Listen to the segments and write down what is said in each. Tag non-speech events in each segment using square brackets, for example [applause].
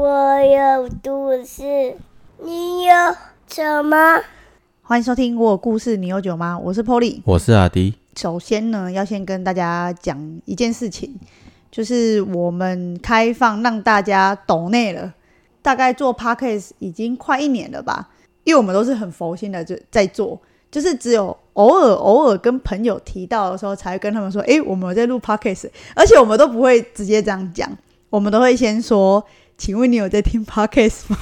我有故事，你有酒吗？欢迎收听《我有故事，你有酒吗》？我是 Polly。我是阿迪。首先呢，要先跟大家讲一件事情，就是我们开放让大家懂内了，大概做 Podcast 已经快一年了吧。因为我们都是很佛心的就在做，就是只有偶尔偶尔跟朋友提到的时候，才会跟他们说：“诶，我们有在录 Podcast。”而且我们都不会直接这样讲，我们都会先说：“请问你有在听 Podcast 吗？”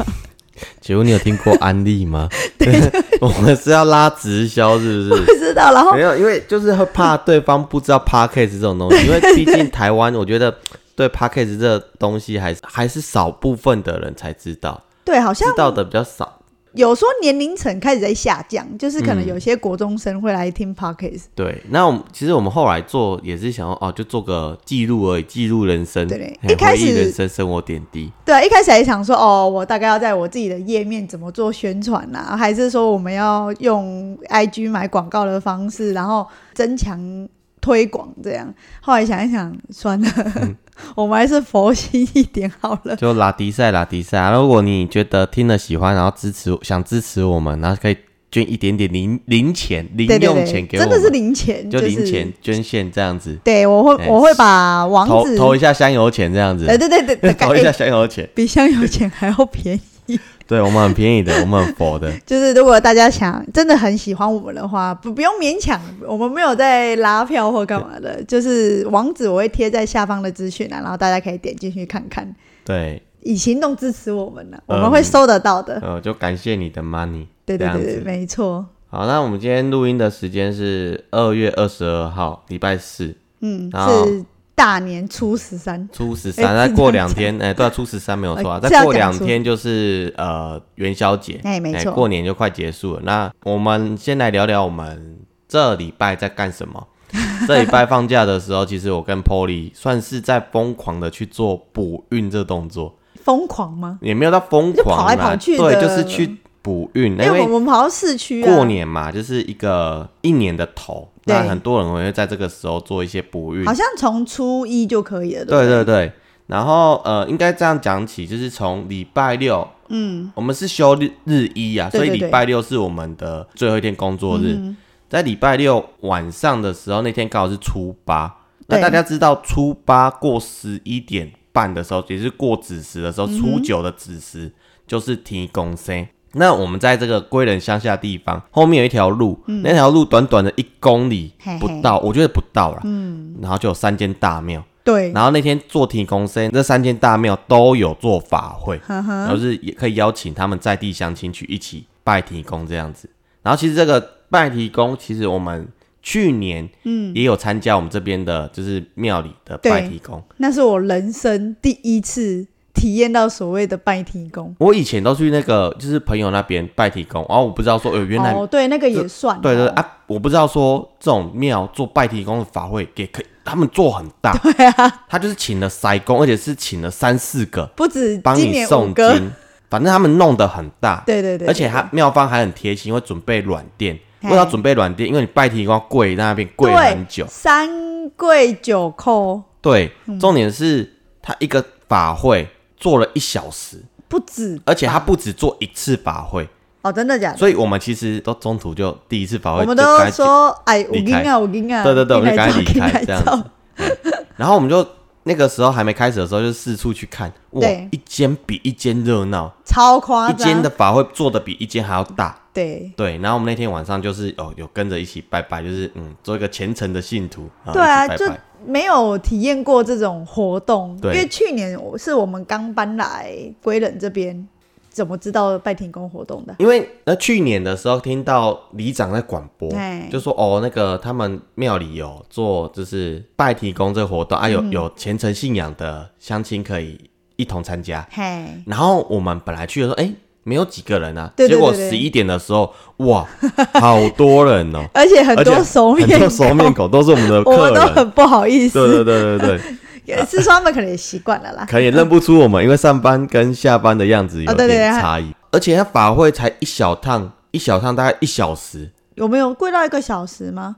[laughs] 请问你有听过安利吗？[laughs] [laughs] 我们是要拉直销，是不是？不知道，然后没有，因为就是会怕对方不知道 podcast 这种东西，因为毕竟台湾，我觉得对 podcast 这东西还是还是少部分的人才知道，对，好像知道的比较少。有说年龄层开始在下降，就是可能有些国中生会来听 podcast。对，那我们其实我们后来做也是想要哦，就做个记录而已，记录人生，对，一开始人生生活点滴。对啊，一开始还想说，哦，我大概要在我自己的页面怎么做宣传呐、还是说我们要用 IG 买广告的方式，然后增强推广这样。后来想一想，算了，嗯 [laughs] 我们还是佛心一点好了。就拉迪赛拉迪赛啊！如果你觉得听了喜欢，然后支持想支持我们，然后可以捐一点点零零钱、零用钱，给我们，真的是零钱，就零钱捐献这样子，对，我会哎我会把网址，投投一下香油钱这样子，哎，对对对对，[laughs] 投一下哎香油钱。比香油钱还要便宜。对我们很便宜的，[laughs] 我们很佛的。就是如果大家想真的很喜欢我们的话，不不用勉强，我们没有在拉票或干嘛的，就是网址我会贴在下方的资讯啊，然后大家可以点进去看看，对，以行动支持我们呢、我嗯们会收得到的。呃，就感谢你的 money。对对对没错。好，那我们今天录音的时间是二月二十二号，礼拜四，嗯，然后是大年初十三，初十哎三，再过两天，哎，对啊，初十三没有错再过两天就是呃元宵节，哎没错过年就快结束了。那我们先来聊聊我们这礼拜在干什么。[laughs] 这礼拜放假的时候，其实我跟 Polly 算是在疯狂的去做补运这动作，[laughs] 疯狂吗？也没有到疯狂啦，来跑去对，就是去补运，因为我们跑到市区啊，过年嘛，就是一个一年的头，对那很多人会在这个时候做一些补运好。像从初一就可以了，对不对对，然后呃，应该这样讲起，就是从礼拜六，嗯，我们是休日日一啊，所以礼拜六是我们的最后一天工作日。嗯在礼拜六晚上的时候，那天刚好是初八。那大家知道初八过十一点半的时候，也是过子时的时候，嗯初九的子时就是提供生。那我们在这个归仁乡下地方，后面有一条路，那条路短短的一公里嗯嘿嘿。不到，我觉得不到了。嗯，然后就有三间大庙，对，然后那天做提公生，这三间大庙都有做法会，呵呵。然后是也可以邀请他们在地乡亲去一起拜提公这样子。然后其实这个拜提公，其实我们去年嗯。也有参加我们这边的就是庙里的拜对提公。那是我人生第一次体验到所谓的拜提公。我以前都去那个就是朋友那边拜提公，然后我不知道说，呃，原来、哦，对，那个也算、对对对，啊，我不知道说这种庙做拜提公的法会给可以他们做很大，对啊，他就是请了塞公，而且是请了三四个不止帮你今年五诵，经，反正他们弄得很大，对对对，而且他庙方还很贴心，会准备软垫。嘿为什么要准备软垫？因为你拜提公要跪在那边跪很久。三跪九叩对，嗯重点是他一个法会做了一小时，不止，而且他不止做一次法会，哦，真的假的？所以我们其实都中途就第一次法会我们都说，哎，我跟啊，我跟啊，对对对，我们就赶紧离开这样子。然后我们就那个时候还没开始的时候，就四处去看，哇，一间比一间热闹，超夸张，一间的法会做的比一间还要大。对。对，然后我们那天晚上就是哦，有跟着一起拜拜，就是嗯，做一个虔诚的信徒啊，对啊，就没有体验过这种活动，因对为去年我是我们刚搬来归仁这边，怎么知道拜天宫活动的？因为那去年的时候听到里长在广播哎，就说哦，那个他们庙里有做就是拜提公这个活动啊，嗯有有虔诚信仰的乡亲可以一同参加。嘿，然后我们本来去的时候，哎，没有几个人啊，对对对对。结果十一点的时候，哇，[laughs] 好多人哦，[laughs] 而且很多熟面很多熟面孔，都是我们的 [laughs] 我们客人，都很不好意思，对对对对对，也是说他们可能也习惯了啦。可能也认不出我们，因为上班跟下班的样子有点差异，而且他法会才一小趟，一小趟大概一小时，有没有跪到一个小时吗？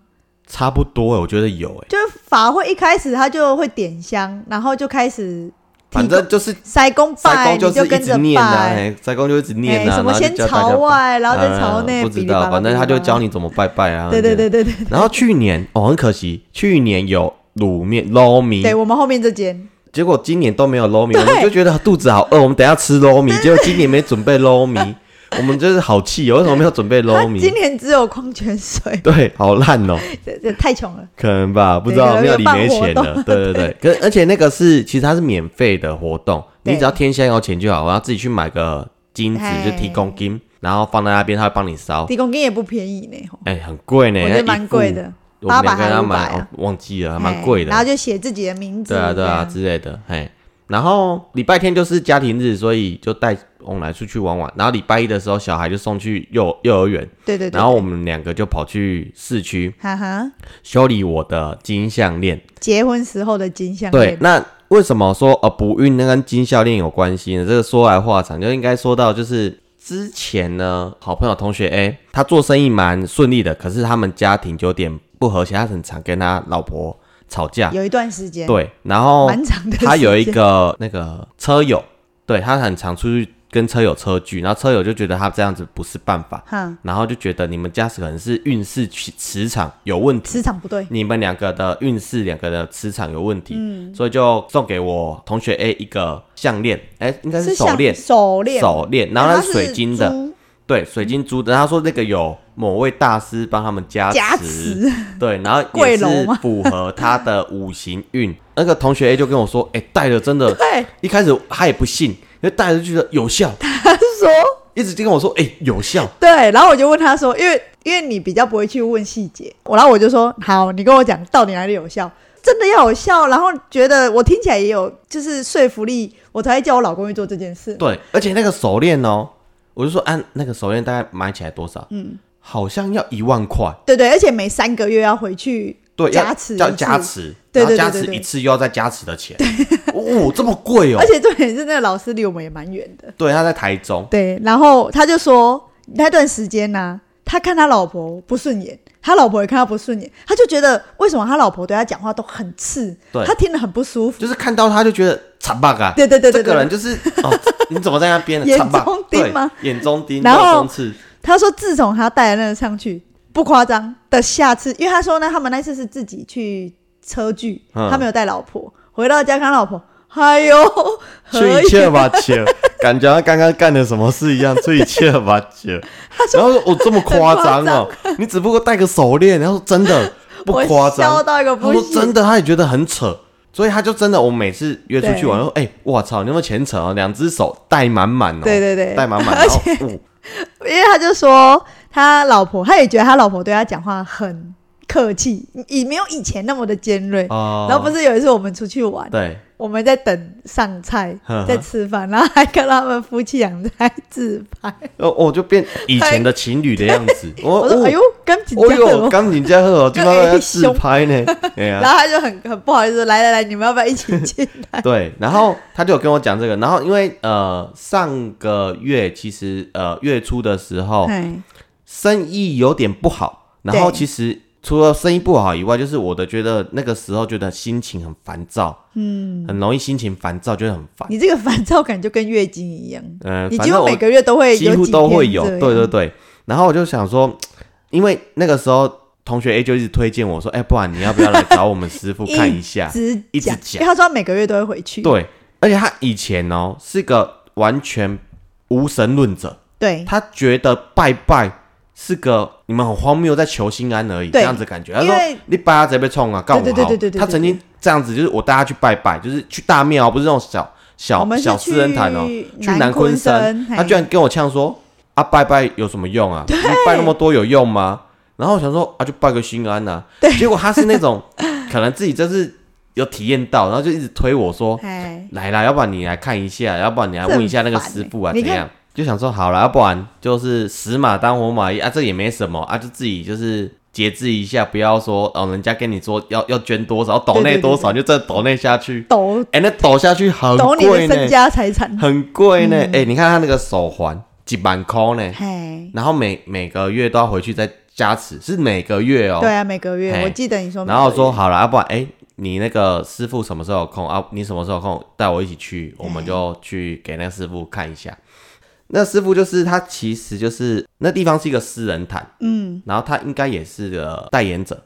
差不多欸，我觉得有哎。就是法会一开始他就会点香，然后就开始反正就是塞公塞拜，公你是一跟着直念啊，拜。塞公就一直念啊，哎什么先朝外，然后再朝内，呃不知道，反正他就教。你怎么拜拜啊。对对对对对然后去年哦，很可惜，去年有卤面捞米，对，我们后面这间结果今年都没有捞米，我们就觉得肚子好饿，我们等一下吃捞米，结果今年没准备捞米，我们就是好气哦，为什么没有准备捞米？今米？年只有矿泉水，对，好烂哦，[laughs] 这这太穷了。可能吧，不知道庙里没钱了，对对对，可而且那个是其实它是免费的活动，你只要天香油钱就好，我要自己去买个金子哎就提供金，然后放在那边，他会帮你烧，提供金也不便宜呢，吼哎，很贵呢，我觉得那一副蛮贵的，我们两个800还500人要买，啊哦忘记了，还蛮贵的。哎然。后就写自己的名字，对啊，对啊之类的，嘿。然后礼拜天就是家庭日，所以就带我们来出去玩玩。然后礼拜一的时候，小孩就送去幼幼儿园，对对对，然后我对们两个就跑去市区哈哈，修理我的金项链。结婚时候的金项链对链，，那为什么说呃不孕那跟金项链有关系呢？这个说来话长，就应该说到就是之前呢，好朋友同学 A 他做生意蛮顺利的，可是他们家庭就有点不和谐，他很常跟他老婆吵架。有一段时间，对，然后。他有一个那个车友，对他很常出去跟车友车距，然后车友就觉得他这样子不是办法，哈。然后就觉得你们家可能是运势磁磁场有问题，磁场不对，你们两个的运势两个的磁场有问题，所以就送给我同学 A 一个项链，哎，应该是手像链，手链，手链，然后它是水晶的，珠。对，水晶珠的。他说那个有某位大师帮他们加加持，对，然后 [laughs] 也是符合他的五行运。那个同学 A 就跟我说，哎，戴了真的，[laughs] 对，一开始他也不信，因为戴了就觉得有效，[laughs] 他说一直就跟我说，哎，有效。对，然后我就问他说，因为因为你比较不会去问细节，我然后我就说好，你跟我讲到底哪里有效，真的要有效，然后觉得我听起来也有就是说服力，我才会叫我老公去做这件事。对，而且那个手链哦，我就说按那个手链大概买起来多少？嗯，好像要一万块。对对，而且每三个月要回去加持要加持，对加持一次又要再加持的钱，哦，这么贵哦 [laughs] 而。且重点是那个老师离我们也蛮远的。对，他在台中，对，然后他就说那段时间呢、他看他老婆不顺眼，他老婆也看他不顺眼，他就觉得为什么他老婆对他讲话都很刺，对他听得很不舒服。就是看到他就觉得惨吧啊，对对对这个人就是哦，你怎么在那边呢？[laughs] 眼中钉吗？眼中钉，然后中刺，他说自从他带了那个上去，不夸张的下次，因为他说呢，他们那次是自己去车聚，嗯。他没有带老婆，回到家看老婆，哎呦，[laughs] 醉切吧切，[laughs] 感觉他刚刚干了什么事一样，醉切吧切。[laughs] 然后我哦，这么夸张哦，你只不过戴个手链，然后说真的不我夸张。笑，到一个他不行，说真的，他也觉得很扯，所以他就真的，我每次约出去玩，对。说，哎、我操，你有没有虔诚哦？两只手戴满满哦，对对对。戴满满，而然后，因为他就说他老婆，他也觉得他老婆对他讲话很客气，以没有以前那么的尖锐。哦然后不是有一次我们出去玩，对，我们在等上菜呵呵，在吃饭，然后还看到他们夫妻俩在自拍。哦，我就变以前的情侣的样子，我 [laughs] 我说：“哎呦，刚紧哦哟，张了。刚你家喝哦，[laughs] 今晚要自拍呢，然后他就很很不好意思说：“来来来，你们要不要一起进来 [laughs] 对，然后他就有跟我讲这个，然后因为呃上个月其实呃月初的时？”候哎，生意有点不好，然后对其实除了生意不好以外，就是我的觉得那个时候觉得心情很烦躁，嗯，很容易心情烦躁，觉得很烦。你这个烦躁感就跟月经一样，嗯，你反正我几乎每个月都会几乎都会有，天这样对对对。然后我就想说，因为那个时候同学 A 就一直推荐我说，哎、不然你要不要来找我们师傅看一下？只 [laughs] 一直讲，讲因为他说他每个月都会回去。对，而且他以前哦是个完全无神论者，对他觉得拜拜是个你们很荒谬，在求心安而已，这对样子感觉。他说你拜他直接被冲啊，告我对对好对对对对。他曾经这样子，就是我带他去拜拜，就是去大庙，不是那种小小小私人坛哦，去去南昆昆山，他居然跟我呛说啊，拜拜有什么用啊？你拜那么多有用吗？然后我想说啊，就拜个心安呐、[laughs] 对。结果他是那种可能自己真是有体验到，然后就一直推我说哎，来啦，要不然你来看一下，要不然你来问一下那个师傅啊，怎样？就想说好了，要不然就是死马当活马医啊，这也没什么啊，就自己就是节制一下，不要说哦，人家跟你说要要捐多少，抖内多少，就真的抖内下去。抖哎、那抖下去很抖你的贵呢身，家财产。很贵呢。嗯哎、你看他那个手环几万块呢，嘿，然后每每个月都要回去再加持，是每个月哦。对啊，每个月嘿我记得你说然后说好了，要不然哎、你那个师傅什么时候有空啊？你什么时候有空带我一起去，我们就去给那个师傅看一下。那师傅就是他，其实就是那地方是一个私人坛，嗯，然后他应该也是个代言者。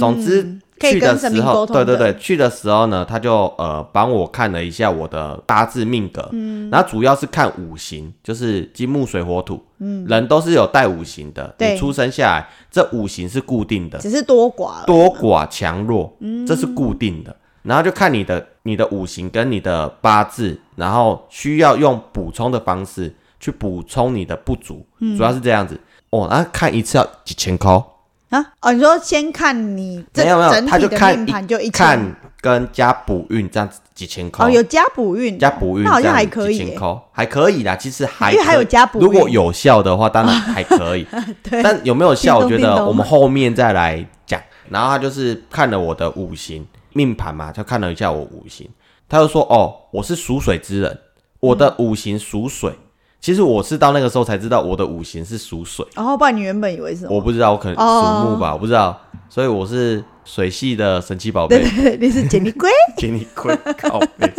总之去的时候，对对对，去的时候呢，他就呃帮我看了一下我的八字命格，嗯，然后主要是看五行，就是金木水火土，嗯，人都是有带五行的，对。你出生下来这五行是固定的，只是多寡多寡强弱，这是固定的。然后就看你的你的五行跟你的八字，然后需要用补充的方式去补充你的不足，主要是这样子。哦，那看一次要几千块，啊哦，你说先看你这没有没有，他就看命盘就一看跟加补运这样子几千块。哦，有加补运，加补运，那好像还可以耶几千块，还可以啦。其实还因为还有加补运如果有效的话，当然还可以。[laughs] 对，但有没有效，我觉得我们后面再来讲。然后他就是看了我的五行命盘嘛，他看了一下我五行，他就说：“哦，我是属水之人，我的五行属水。其实我是到那个时候才知道我的五行是属水，然后不然你原本以为是什么？我不知道，我可能哦属木吧，我不知道，所以我是水系的神奇宝贝 [laughs] 对。对对，你是杰尼龟，[laughs] 杰尼龟靠背。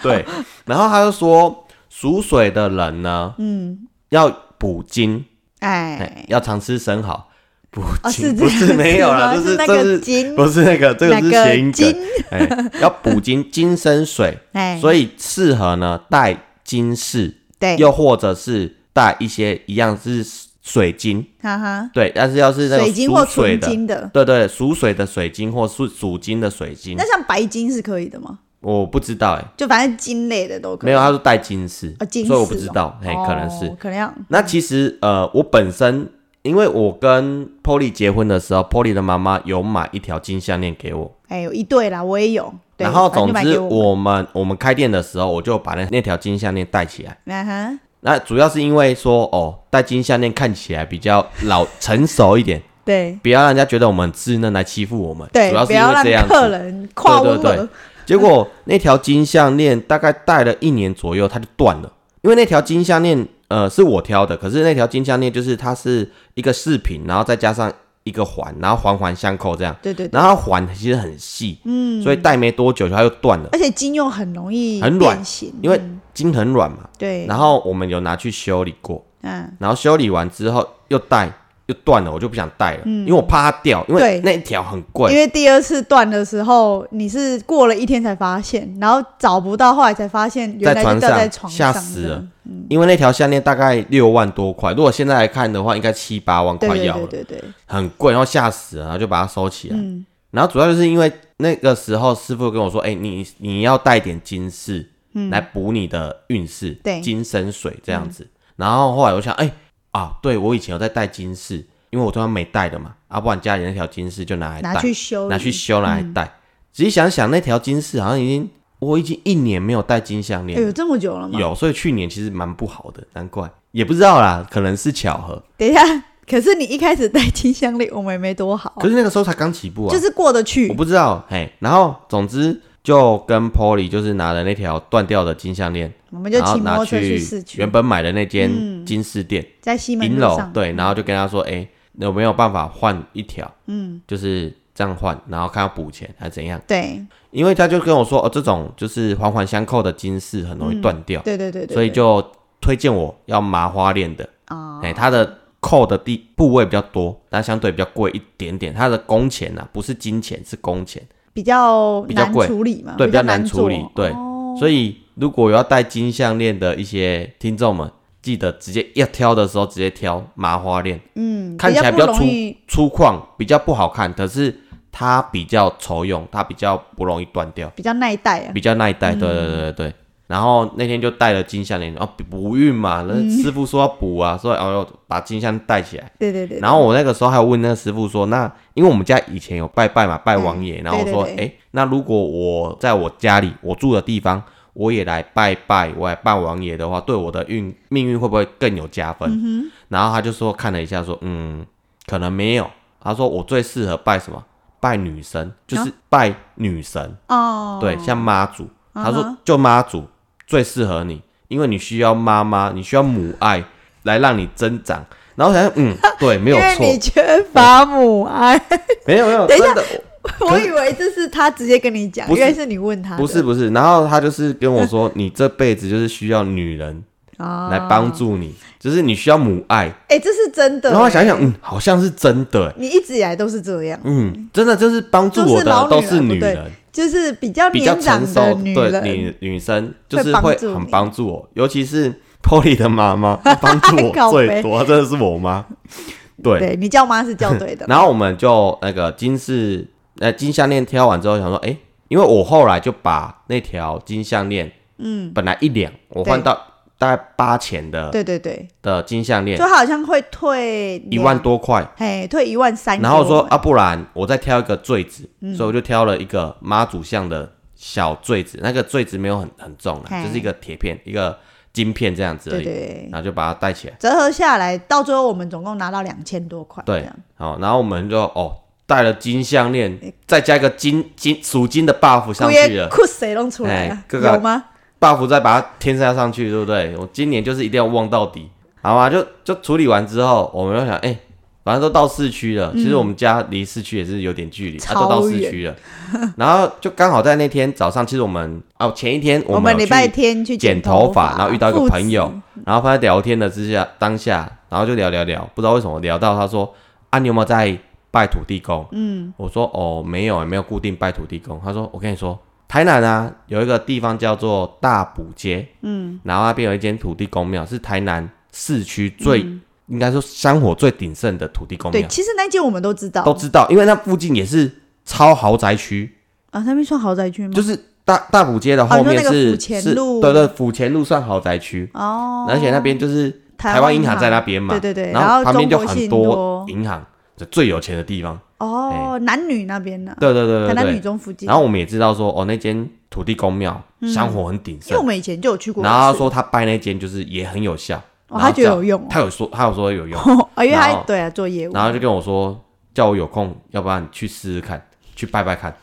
对，然后他就说，属水的人呢，嗯，要补金，哎哎，，要常吃生蚝。补哦金、不是没有啦，是吗这是那个这是金不是那个，这个是谐音梗金。哎，要补金，金生水，[laughs] 哎，所以适合呢带金饰，对，又或者是带一些一样是水晶，哈哈，对，但是要是水晶或纯金的，对对，属水的水晶或属属金的水晶。那，像白金是可以的吗？我不知道哎、就反正金类的都可以。没有，他说带金饰，哦金饰所以我不知道，哎、哦可能是。可能要。那其实呃，我本身因为我跟 Polly 结婚的时候，Polly 的妈妈有买一条金项链给我，哎有一对啦，我也有。对然后总之我们我们开店的时候，我就把那那条金项链戴起来。[laughs] 那主要是因为说哦，戴金项链看起来比较老成熟一点，[laughs] 对不要让人家觉得我们很稚嫩来欺负我们。对，主要是因为这样子。客人跨温对对对。结果那条金项链大概戴了一年左右，它就断了。因为那条金项链，呃，是我挑的，可是那条金项链就是它是一个饰品，然后再加上一个环，然后环环相扣这样，对对对，然后环其实很细，嗯，所以戴没多久它就断了，而且金又很容易很软因为嗯金很软嘛。对，然后我们有拿去修理过，嗯，然后修理完之后又戴又断了，我就不想戴了，因为我怕它掉，因为那一条很贵。因贵。为第二次断的时候，你是过了一天才发现，然后找不到，后来才发现原来就在船掉在床上吓死了，因为那条项链大概六万多块，如果现在来看的话，应该七八万块要了，对对对，很贵，然后吓死了，然后就把它收起来。嗯。然后主要就是因为那个时候师傅跟我说：“哎、你你要带点金饰，来补你的运势，嗯对。嗯金生水这样子。然后后来我想，哎、啊，对我以前有在戴金饰，因为我通常没戴的嘛，啊，不然家里那条金饰就拿来戴，拿去修，拿去修拿来戴。仔细想想，那条金饰好像已经我已经一年没有戴金项链有这么久了吗？有，所以去年其实蛮不好的，难怪也不知道啦，可能是巧合。等一下，可是你一开始戴金项链，我们也没多好啊，可是那个时候才刚起步啊，就是过得去我，不知道，嘿，然后总之就跟 Polly 就是拿了那条断掉的金项链，我们就然后拿骑摩托车去去市区原，本买的那间嗯金饰店在西门路上，对，然后就跟他说，哎、有没有办法换一条？嗯，就是这样换，然后看要补钱还是怎样？对因为他就跟我说，哦，这种就是环环相扣的金饰很容易断掉，对对对对，所以就推荐我要麻花链的。哦，哎、它的扣的地部位比较多，但相对比较贵一点点。它的工钱呐、不是金钱，是工钱，比较难比较贵处理嘛，对，比比较难处理。对，哦所以如果有要戴金项链的一些听众们，记得直接要挑的时候直接挑麻花链，嗯，看起来比比较粗容易粗犷，比较不好看，可是它比较愁用，它比较不容易断掉，比较耐戴啊，比较耐戴。对对对对对。然后那天就带了金项链，然后补运嘛，那嗯师傅说要补啊，所以哦把金项链戴起来。对对对，然后我那个时候还有问那个师傅说，那因为我们家以前有拜拜嘛，拜王爷，嗯然后我说，哎、那如果我在我家里我住的地方，我也来拜拜，我来拜王爷的话，对我的运命运会不会更有加分？嗯然后他就说看了一下说，嗯，可能没有。他说我最适合拜什么？拜女神，就是拜女神，哦，对，像妈祖。他说就妈祖最适合你，因为你需要妈妈，你需要母爱来让你增长。然后想想，嗯，[laughs] 对，没有错，缺乏母爱，没有没有，等一下，[laughs] 我以为这是他直接跟你讲，不是原来是你问他，不是不是，然后他就是跟我说，[laughs] 你这辈子就是需要女人啊来帮。助你，就是你需要母爱。哎、这是真的。然后我想想，嗯，好像是真的欸，你一直以来都是这样，嗯，真的就是帮助我的都是女人，就是比较比较成熟的女对，女女生，就是会很帮助你帮助我，尤其是 Polly 的妈妈 [laughs] 帮助我最多，真的是我妈。[laughs] 对，对你叫妈是叫对的。[laughs] 然后我们就那个金饰呃金项链挑完之后，想说，哎、因为我后来就把那条金项链，嗯，本来一两，我换到大概八千的对对对，的金项链就，好像会退一万，多块。嘿，退一万三。然后我说啊，不然我再挑一个坠子，嗯所以我就挑了一个妈祖像的小坠子，那个坠子没有很很重嘿啊，就是一个铁片，一个金片这样子而已，对对，然后就把它戴起来。折合下来，到最后我们总共拿到两千多块。这对，好，然后我们就哦戴了金项链，再加一个金金属金的 buff 上去了裤谁弄出来啊？哎各个有吗？，buff 再把它添加上去，对不对？我今年就是一定要旺到底，好吗？就就处理完之后，我们就想，哎、反正都到市区了，其实我们家离市区也是有点距离，它、超都到市区了，[laughs] 然后就刚好在那天早上，其实我们哦前一天我们礼拜天去剪头头发，然后遇到一个朋友，然后他在聊天的之下当下，然后就聊聊聊，不知道为什么聊到他说啊，你有没有在拜土地公？嗯，我说哦没有，没有固定拜土地公。他说我跟你说，台南啊有一个地方叫做大埔街，嗯，然后那边有一间土地公庙，是台南市区最、应该说香火最鼎盛的土地公对，庙，其实那间我们都知道，都知道，因为那附近也是超豪宅区，啊，那边算豪宅区吗？就是大大埔街的后面是、是对对，府前路算豪宅区。哦，而且那边就是台台湾银行在那边嘛，对对对，然后后旁边就很多银行，就最有钱的地方。哦，男女那边呢，对对对台南女对对。中附近。然后我们也知道说，哦，那间土地公庙香火很鼎盛。因为我，们以前就有去过，然后他说他拜那间就是也很有效，哦，他觉得有用哦，他有说他有说有用，[laughs] 哦，因为他对啊做业务，然后就跟我说叫我有空，要不然你去试试看，去拜拜看。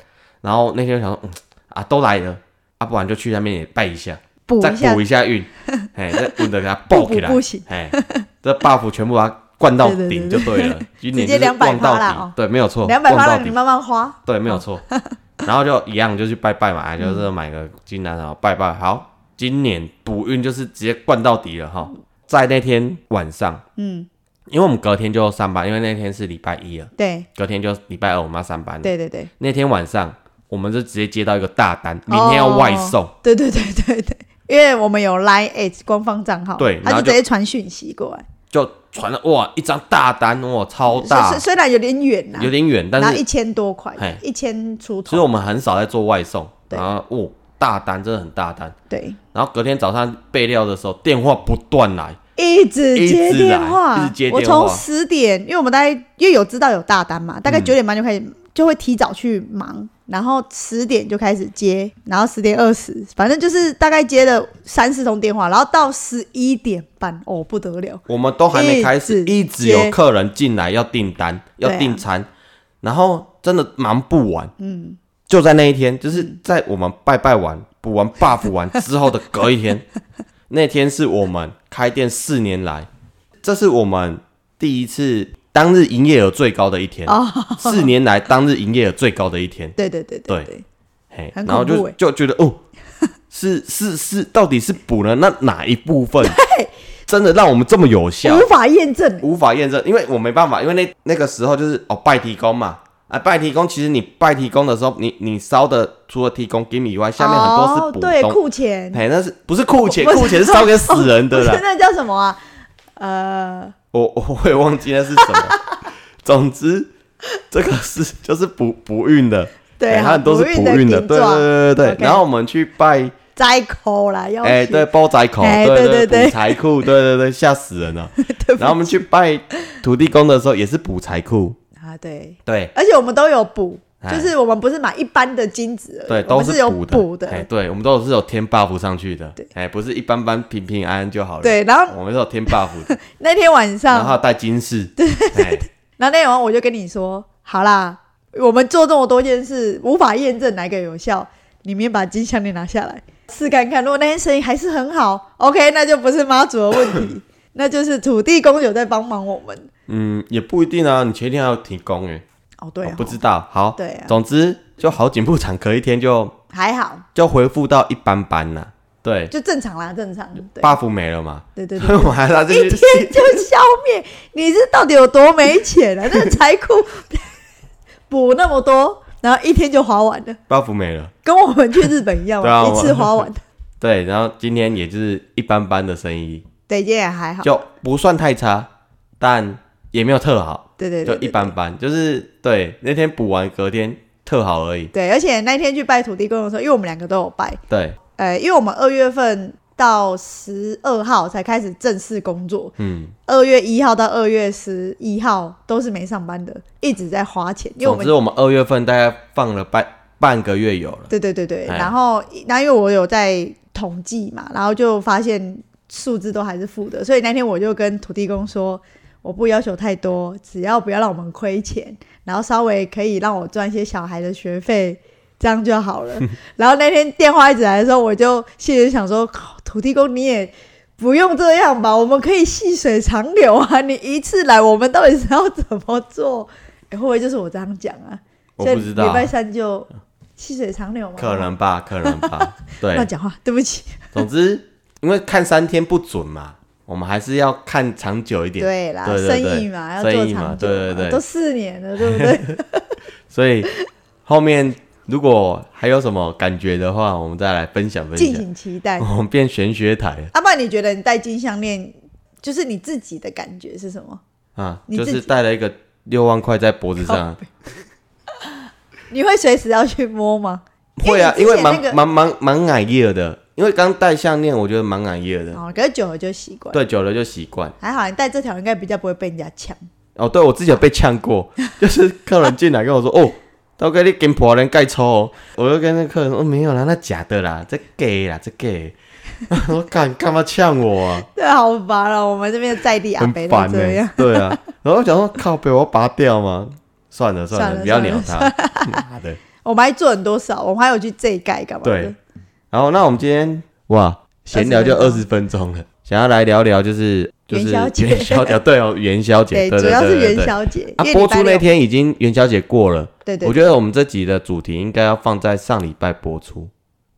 然后那天就想说，嗯啊都来了，啊不然就去那边也拜一下，再补一下。补一下运，[laughs] 哎，再运的给他爆起来，哎，这 buff 全部把它灌到顶就对了，[laughs] 今年直接就是200%旺到底对，没有错，两百花到底八让你慢慢花，对，没有错。[laughs] 然后就一样，就去拜拜嘛，就是买个金兰然后拜拜。好，今年赌运就是直接灌到底了哈。在那天晚上，嗯，因为我们隔天就上班，因为那天是礼拜一了，对。隔天就礼拜二我们要上班了。对对对。那天晚上，我们就直接接到一个大单，明天要外送。对对对对对，因为我们有 Line at 官方账号，对他就直接传讯息过来，就传了哇一张大单哇超大。虽，虽虽然有点远呐，有点远，但是一千多块，一千出头。其实我，们很少在做外送，然后哦大单真的很大单，对，然后隔天早上备料的时候电话不断来，一直接电话，一直接我从十点，因为我们大概因为有知道有大单嘛，大概嗯。九点半就开始、就会提早去忙，然后十点就开始接，然后十点二十，反正就是大概接了三四通电话，然后到十一点半，哦不得了，我们都还没开始，一直有客人进来要订单，要订餐，然后真的忙不完。嗯，就在那一天，就是在我们拜拜完、补完 buff 完之后的隔一天，[laughs] 那天是我们开店四年来，这是我们第一次当日营业额最高的一天，哦。四年来当日营业额最高的一天。对对对对对然后就就觉得哦，[laughs] 是是是，到底是补了那哪一部分，真的让我们这么有效？无法验证，无法验证，因为我没办法，因为那那个时候就是哦拜提供嘛，啊拜提供，其实你拜提供的时候，你你烧的除了提供给你以外，下面很多是补哦对，库钱，哎、那是不是库钱？[laughs] 库钱是烧给死人的啦，[laughs] 那叫什么啊？呃，我我也忘记那是什么，总之这个是就是补补运的，对啊，哎它很都是补运的，对对对对对然后我们去拜，灾口啦，要哎、求对包灾口，欸对对对对补财库，对对对，吓死人了。[laughs] 对然后我们去拜土地公的时候也是补财库，啊，对，对。而且我们都有补，哎就是我们不是买一般的金子对，都是有补补的，哎，对，我们都是有添 buff 上去的，对。哎，不是一般般平平安安就好了，，对，然后我们是有添 buff 的，[laughs] 那天晚上然上，后带金饰，[laughs] 对，哎，然后那天晚上我就跟你说，好啦，我们做这么多件事，无法验证哪个有效，你明天把金项链拿下来。试看看，如果那天生意还是很好，OK，那就不是妈祖的问题，[laughs] 那就是土地公有在帮忙我们。嗯，也不一定啊，你前一天还要提供，哎，哦，对哦，我不知道。好，对啊，总之就好景不长，隔一天就还好，就恢复到一般般了。对就正常啦，正常。对，，buff 没了嘛，对对所对以，[laughs] 我还拿这一去天就消灭，[laughs] 你是到底有多没钱啊？[laughs] 那个财库补那么多，然后一天就花完了，buff 没了。跟我们去日本一样嘛，对啊一次花完。对，然后今天也就是一般般的生意，对，今天也还好。就不算太差，但也没有特好，对对对，就一般般。就是对那天补完，隔天特好而已。对。而且那天去拜土地公的时候，因为我们两个都有拜，对，呃，因为我们二月份到十二号才开始正式工作，嗯，二月一号到二月十一号都是没上班的，一直在花钱，因为我们总之我们二月份大概放了半半个月有了。对对对对，哎然后那因为我有在统计嘛，然后就发现数字都还是负的，所以那天我就跟土地公说，我不要求太多，只要不要让我们亏钱，然后稍微可以让我赚一些小孩的学费。这样就好了。[laughs] 然后那天电话一直来的时候，我就心里想说：土地公你也不用这样吧，我们可以细水长流啊！你一次来，我们到底是要怎么做？哎会不会就是我这样讲啊？我不知道礼，拜三就细水长流吗。可能吧，可能吧。[laughs] 对乱，讲话，对不起。总之因为看三天不准嘛，我们还是要看长久一点。对啦，对对对生意嘛，要做生意嘛长久对对对都四年了，对不对？[laughs] 所以后面如果还有什么感觉的话，我们再来分享分享敬享。请期待。我们变玄学台阿爸，你觉得你戴金项链，就是你自己的感觉是什么？啊，就是你自己带了一个六万块在脖子上。你会随时要去摸吗？会啊，因为蛮蛮蛮蛮矮叶的，因为刚戴项链，我觉得蛮矮叶的。哦，可是久了就习惯。对，久了就习惯。还好你戴这条应该比较不会被人家抢。哦，对我自己有被呛过，[laughs] 就是客人进来跟我说：“哦，大哥你跟婆人盖抽哦。”我就跟那客人说：“哦，没有啦，那假的啦，这 gay 啦，这 gay。[laughs] ”我干干嘛呛我啊？对，好烦了，我们这边在地阿很北都、这样。对啊，然后我想说靠北，我要拔掉吗？算了算了，不要鸟他。妈的！我们还做很多少，我们还有去这一盖干嘛的对？然后那我们今天哇，闲聊就二十分钟。了，想要来聊聊就是就是元宵节。元宵节，对哦，元宵节，对，对主要是元宵节。啊，播出那，天已经元宵节过了，对对，我觉得我们这集的主题应该要放在上礼拜播出。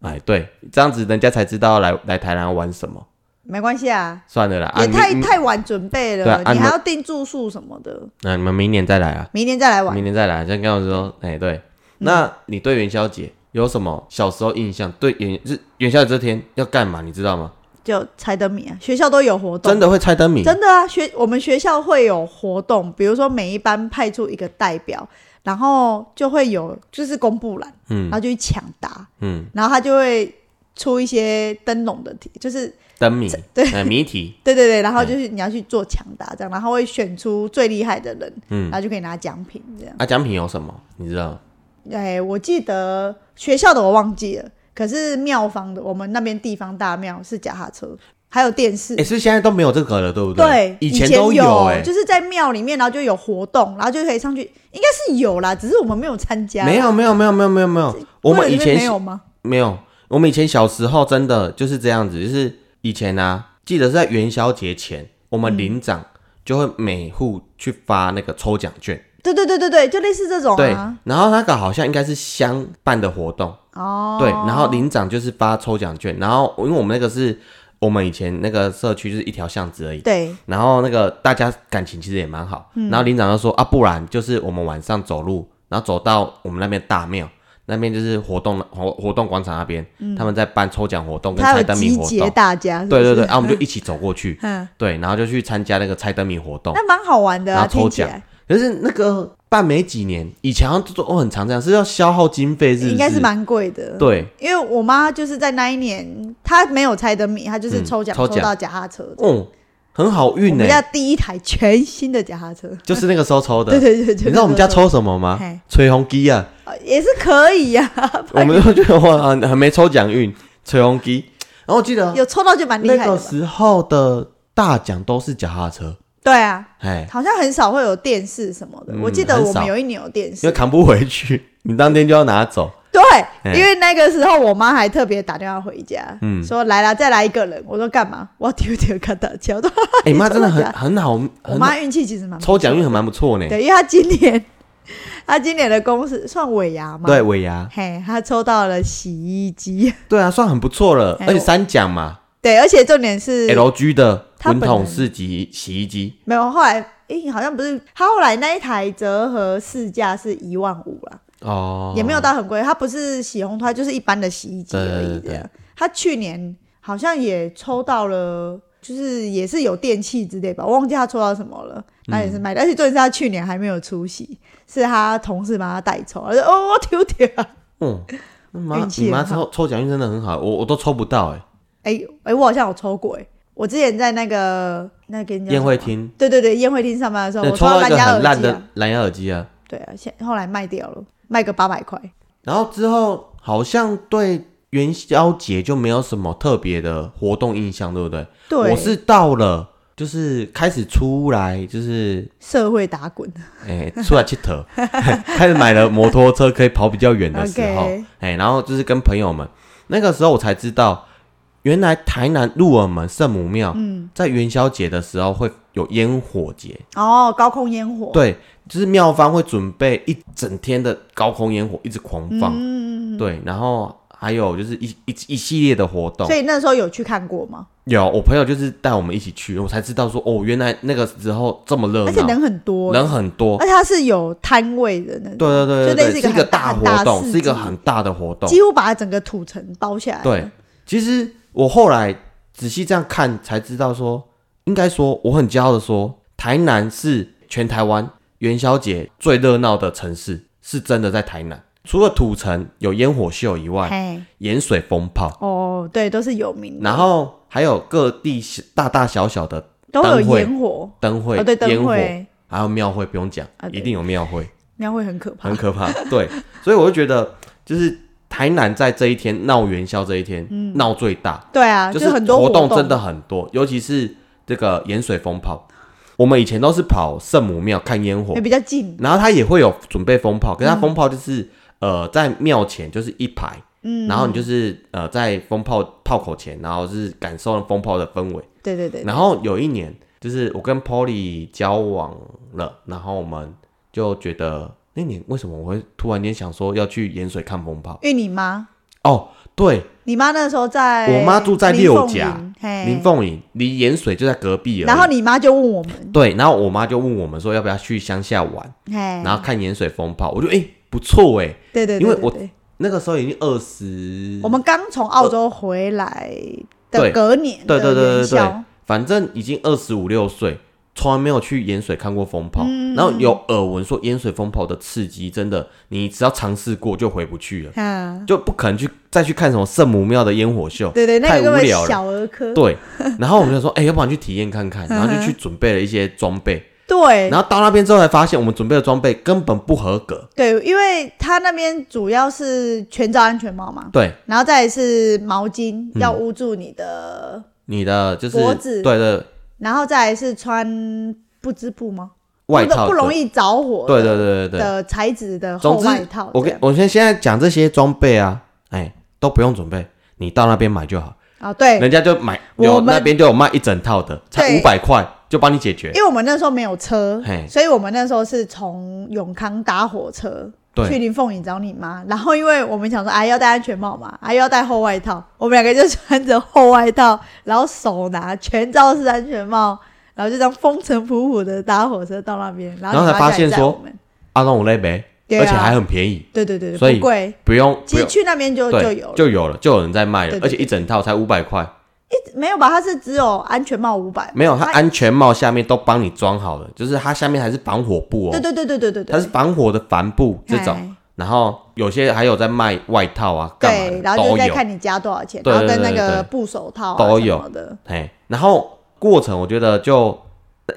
哎，对，这样子人家才知道来来台南玩什么。没关系啊，算了啦，啊也太太晚准备了，你还要订住宿什么的，那你们明年再来啊，明年再来玩。明。年再来。像刚刚我说，哎，对，那你对元宵节有什么小时候印象？对元是元宵节这天要干嘛？你知道吗？就猜灯谜啊，学校都有活动，真的会猜灯谜？真的啊，学我们学校会有活动，比如说每一班派出一个代表，然后就会有就是公布栏，嗯然后就去抢答，嗯，然后他就会出一些灯笼的题，就是灯谜，对哎，谜题，[laughs] 对对对，然后就是你要去做抢答这样，然后会选出最厉害的人，嗯然，后就可以拿奖品这样。啊，奖品有什么？你知道吗？哎，我记得学校的我忘记了，可是庙方的，我们那边地方大庙是脚踏车，还有电视。哎，是现在都没有这个了，对不对，对以前都有哎，就是在庙里面，然后就有活动，然后就可以上去，应该是有啦，只是我们没有参加啦。没有没有没有没有没有没有，我们以前没有吗？没有，我们以前小时候真的就是这样子，就是以前啊，记得是在元宵节前，我们领长就会每户去发那个抽奖券，对对对对对，就类似这种对啊。，然后那个好像应该是乡办的活动，哦，对，然后领长就是发抽奖券，然后因为我们那个是我们以前那个社区就是一条巷子而已，对。然后那个大家感情其实也蛮好，然后领长就说啊，不然就是我们晚上走路，然后走到我们那边大庙。那边就是活动活活动广场那边，他们在办抽奖活动跟猜灯谜活动。大家，是不是？对对对，啊，我们就一起走过去，[laughs] 嗯，对，然后就去参加那个猜灯谜活动。那蛮好玩的啊，然后抽奖可是那个办没几年，以前好像都都很常这样，是要消耗经费？应该是蛮贵的。对，因为我妈就是在那一年，她没有猜灯谜，她就是嗯抽奖抽抽到脚踏车，嗯，很好我运呢们，家第一台全新的脚踏车。就是那个时候抽的。[laughs] 对对对，你知道我们家抽什么吗？吹风机啊，呃也是可以呀、[laughs] 我们都觉得哇，还没抽奖运，吹风机。然后我记得有抽到就蛮厉害的那。个时候的大奖都是脚踏车，对啊，哎，好像很少会有电视什么的。嗯我记得我们有一年有电因为，扛不回去，你当天就要拿走。[laughs] 对，嘿因为那个时候我妈还特别打电话回家，嗯说来了再来一个人。我说干嘛？我要丢丢看大家。我说 [laughs] 哎，妈真的很很好，我很妈运气其实蛮不错抽奖运很蛮不错呢。对，因为她今年 [laughs] 她今年的公司算尾牙嘛？对，，尾牙，嘿，她抽到了洗衣机，对啊，算很不错了，哎而且三奖嘛对，而且重点是，LG 的滚筒式洗洗衣机，没有，后来诶、好像不是，他后来那一台折合市价是一万五啦，哦，也没有到很贵，它不是洗烘托，它就是一般的洗衣机而已这样。他去年好像也抽到了，就是也是有电器之类吧，我忘记他抽到什么了，那也是卖的，而且重点是他去年还没有出席，是他同事帮他代抽，他说哦，我丢掉，嗯，妈，你妈抽抽奖运真的很好，我我都抽不到哎、哎、哎、我好像有抽过哎、我之前在那个那个宴会，厅，对对对，宴会厅上班的时候，对，我抽到一个到蓝牙耳很烂的机啊，蓝牙耳机啊，对啊，现后来卖掉了，卖个八百块。然后之后好像对元宵节就没有什么特别的活动印象，对不对？对，我是到了就是开始出来，就是社会打滚，哎、出来乞头，[laughs] 开始买了摩托车可以跑比较远的时候，哎然后就是跟朋友们，那个时候我才知道，原来台南鹿耳门圣母庙，嗯，在元宵节的时候会有烟火节，哦，高空烟火，对，就是庙方会准备一整天的高空烟火，一直狂放，嗯，对，然后还有就是一一一系列的活动。所，以那时候有去看过吗？有我朋友就是带我们一起去，我才知道说哦，原来那个时候这么热闹，而且人很多，人很多。而，且它是有摊位的那种，对对对就类似对对，是一个大活动，是一个很大的活动。几乎把整个土城包下来。对，，其实我后来仔细这样看才知道说，应该说我很骄傲的说，台南是全台湾元宵节最热闹的城市，是真的在台南。除了土城有烟火秀以外，嘿，盐水风炮，哦，对，都是有名的，然后还有各地大大小小的都有烟火，灯会、哦，对，火，会，还有庙会，不用讲，啊一定有庙会。庙会很可怕。很，可怕。对，所以我就觉得，就是台南在这一天闹元宵这一天，闹最大，对啊，就是很多活动动。真的很多，尤其是这个盐水风炮。我们以前都是跑圣母庙看烟火。也，比较近，然后他也会有准备风炮，可是他风炮就是、呃在庙前就是一排，嗯，然后你就是呃在风炮炮口前，然后是感受风炮的氛围。对对对，然后有一年，就是我跟 Polly 交往了，然后我们就觉得那年为什么我会突然间想说要去盐水看风炮？因为你妈，哦，对，你妈那时候在，我妈住在六甲，嘿林凤营离盐水就在隔壁而已。然后你妈就问我们，对，然后我妈就问我们说要不要去乡下玩，嘿，然后看盐水风炮。我就哎、不错哎，对对对，因为我那个时候已经二十，我们刚从澳洲回来的隔年对对的对对对反正已经二十五六岁，从来没有去盐水看过风炮，嗯。然后有耳闻说盐水风炮的刺激，真的，你只要尝试过就回不去了，嗯，就不可能去再去看什么圣母庙的烟火秀，对对，那太无聊了。小儿科，对，[laughs] 然后我们就说，哎、要不然去体验看看，然后就去准备了一些装备，对。然后到那边之后才发现，我们准备的装备根本不合格。对，因为他那边主要是全罩安全帽嘛，对，然后再来是毛巾嗯。要捂住你的，你的就是脖子。对对然后再来是穿不织布吗？外套不不容易着火的，对对对对对。的材质的厚外套，我跟我先现在讲这些装备啊，哎，都不用准备，你到那边买就好。啊对，人家就买有那边就有卖一整套的，才五百块就帮你解决因。为我们那时候没有车，所以我们那时候是从永康搭火车去对，林凤营找你妈。然后因为我们想说，啊要戴安全帽嘛，啊要戴厚外套，我们两个就穿着厚外套，然后手拿全罩式安全帽，然后就这样风尘仆仆的搭火车到那边，然后才发现说阿龙五类呗，对啊。而且还很便宜，对对对对，所以不贵，不用其实去那边就就有了，就有了，就有人在卖了，而且一整套才五百块，没有吧？它是只有安全帽五百，没有，它安全帽下面都帮你装好了，就是它下面还是防火布哦，对对对对对对。对，它是防火的帆布这种，哎。然后有些还有在卖外套啊，干嘛对，然后就在看你加多少钱，对然后跟那个布手套啊有。么的，嘿，然后过程我觉得就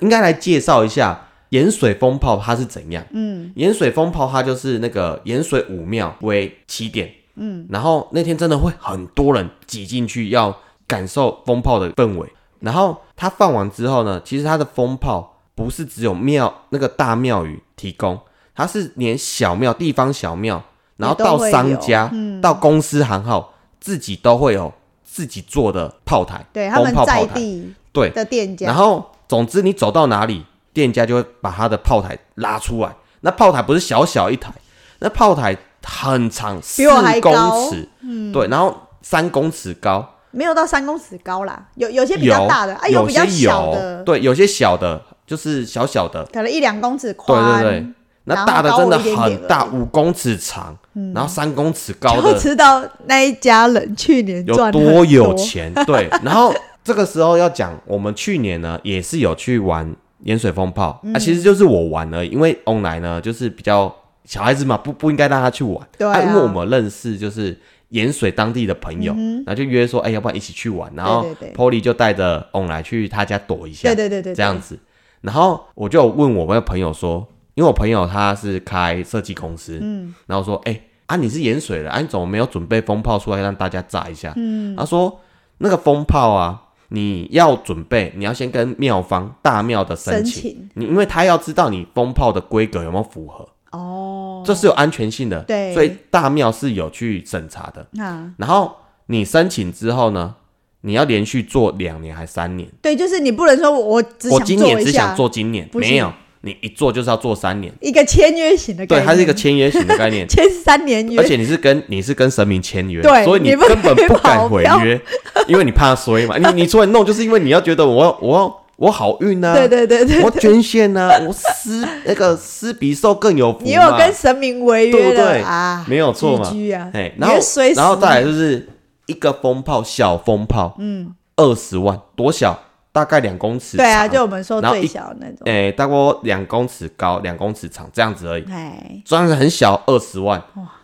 应该来介绍一下盐水风炮它是怎样。嗯。盐水风炮它就是那个盐水武庙为起点，嗯，然后那天真的会很多人挤进去要感受风炮的氛围。然后它放完之后呢，其实它的风炮不是只有庙那个大庙宇提供，它是连小庙、地方小庙，然后到商家、嗯。到公司行号，自己都会有自己做的炮台，对，他们在风炮炮台，地对，的店家，然后总之你走到哪里，店家就会把他的炮台拉出来，那炮台不是小小一台，那炮台很长，四公高。尺，对，然后三公尺高，没有到三公尺高啦，有有些比较大的啊，有比较小的，，对，有些小的就是小小的，可能一两公尺对宽，对对对，那大的真的很大，五公尺长，然后三公尺高就的，知道那一家人去年有多。有钱。对，然后这个时候要讲，我们去年呢也是有去玩盐水风炮、嗯。啊，其实就是我玩而已，因为翁来呢就是比较小孩子嘛，不不应该让他去玩。对啊因为我们认识就是盐水当地的朋友，然后就约说，哎、要不然一起去玩，然后 Polly 就带着翁来去他家躲一下，对对对对，这样子。然后我就问我们的朋友说，因为我朋友他是开设计公司，嗯，然后说，哎、啊你是盐水的，啊你怎么没有准备风炮出来让大家炸一下？嗯，他说那个风炮啊，你要准备，你要先跟庙方大庙的申，请你因为他要知道你风炮的规格有没有符合，哦，这是有安全性的，对。所以大庙是有去审查的。啊，然后你申请之后呢，你要连续做两年还三年。对，就是你不能说我只我今年只想做今年，没有，你一做就是要做三年。一个签约型的概对，念，它是一个签约型的概念。[laughs] 签三年约，而且你是跟你是跟神明签约，对所以你根本不敢毁约，因为你怕衰嘛。你你出来弄，就是因为你要觉得我要我要我好运啊，对对对对，我捐献啊，[laughs] 我施那个施比受更有福嘛。你有跟神明违约对不对了啊，没有错嘛啊，哎，然后然后再来就是一个风炮，小风炮，嗯，二十万，多小？大概两公尺长。对啊，就我们说最小那种，诶，大概两公尺高，两公尺长这样子而已。哎，虽然是很小，二十万。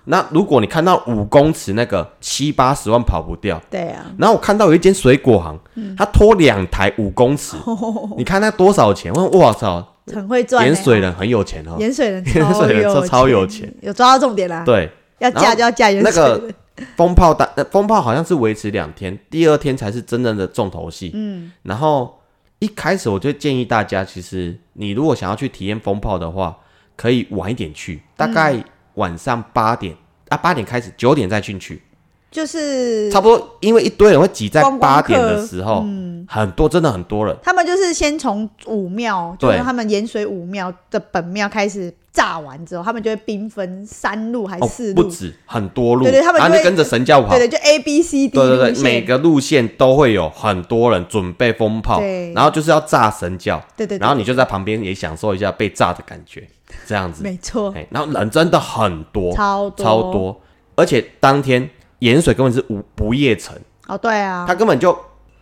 那如果你看到五公尺那个七八十万跑不掉，对啊，然后我看到有一间水果行，嗯。他拖两台五公尺，[laughs] 你看那多少钱？我说哇操，很会赚欸，盐水人很有钱哦。盐水人 [laughs] 盐水人有超有钱，有抓到重点啦，对，要嫁就要嫁盐那水人，个风炮大呃风炮好像是维持两天，第二天才是真正的重头戏。嗯，然后一开始我就建议大家，其实你如果想要去体验风炮的话，可以晚一点去，大概晚上八点、啊，八点开始，九点再进去，就是差不多，因为一堆人会挤在八点的时候，嗯很多真的很多人。他们就是先从武庙，就是对他们盐水武庙的本庙开始炸完之后，他们就会兵分三路还是哦四，路，不止很多路，对对他们就跟着神教跑，对对，就 A B C D 对对对，每个路线都会有很多人准备风炮对，然后就是要炸神教，对对对然后你就在旁边也享受一下被炸的感觉，这样子，没错，哎，然后人真的很多，超多。超多，而且当天盐水根本是无不夜城，哦，对啊。他，根本就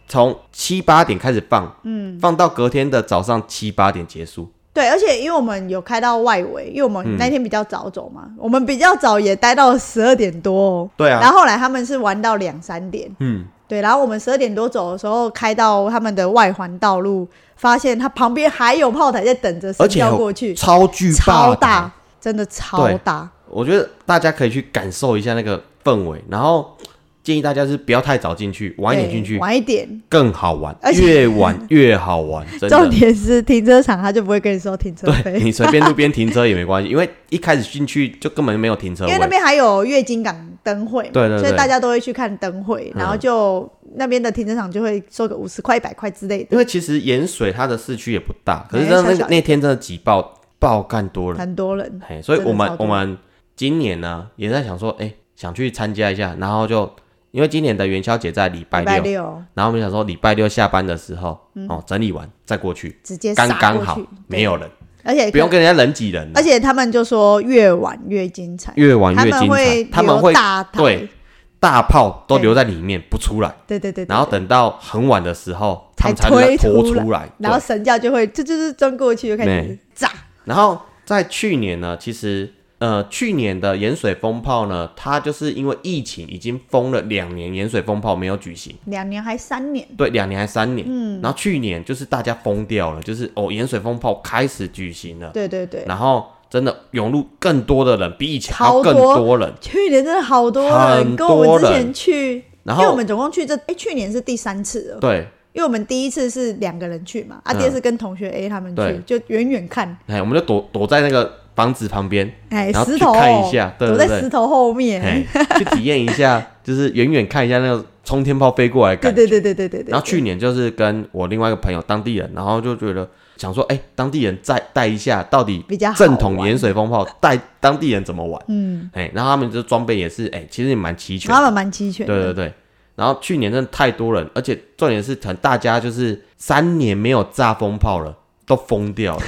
从七八点开始放，嗯，放到隔天的早上七八点结束，对，而且因为我们有开到外围，因为我嗯。们那天比较早走嘛，我们比较早也待到十二点多、哦，对啊。然后后来他们是玩到两三点，嗯，对，然后我们十二点多走的时候，开到他们的外环道路，发现他旁边还有炮台在等着神而且有教过去，超巨大，超大，真的超对大。我觉得大家可以去感受一下那个氛围，然后建议大家是不要太早进去，晚一点对进去晚一点。更好玩而，且越晚 [laughs] 越好玩，[laughs] 真重的。点是停车场，他就不会跟你收停车你随便路边停车也没关系，因为一开始进去就根本就没有停车位。因为那边还有月经港灯会嘛，对对对所以大家都会去看灯会，嗯然后就那边的停车场就会收个五十块、一百块之类的，因为其实盐水它的市区也不大，可是哎真的那小小一个那天真的挤爆爆干多人，很多人。嘿，所以我们我们今年呢也在想说，哎、想去参加一下，然后就因为今年的元宵节在礼拜六，然后我们想说礼拜六下班的时候，哦，整理完再过去，直接刚刚好去没有人，而且不用跟人家人挤人，而且他们就说越晚越精彩，越晚越精他们会彩，他们会留大对大炮都留在里面不出来，对。对对对然后等到很晚的时候，他才们才能推拖出出来，然后神教就会这就是钻过去就开始炸，然后在去年呢，其实呃，去年的盐水风炮呢，它就是因为疫情已经封了两年，盐水风炮没有举行，两年还三年，对，两年还三年。嗯，然后去年就是大家疯掉了，就是哦，盐水风炮开始举行了，对对对，然后真的涌入更多的人，比以前还要更多多人。去年真的好多很人，跟我们之前去，然后因为我们总共去这，哎，去年是第三次了，对，因为我们第一次是两个人去嘛，啊，嗯。第二次跟同学 A 他们对。去，就远远看，哎，我们就躲躲在那个房子旁边，哎，然后去石头看一下对对对躲在石头后面，哎，去体验一下就是远远看一下那个冲天炮飞过来的感觉。对对对对对对对。然后去年就是跟我另外一个朋友当地人，然后就觉得想说，哎、当地人再带一下，到底比较正统盐水风炮带当地人怎么玩？嗯，哎、然后他们这装备也是，哎、其实也蛮齐全他们蛮齐全的。对对对。然后去年真的太多人，而且重点是，可能大家就是三年没有炸风炮了，都疯掉了。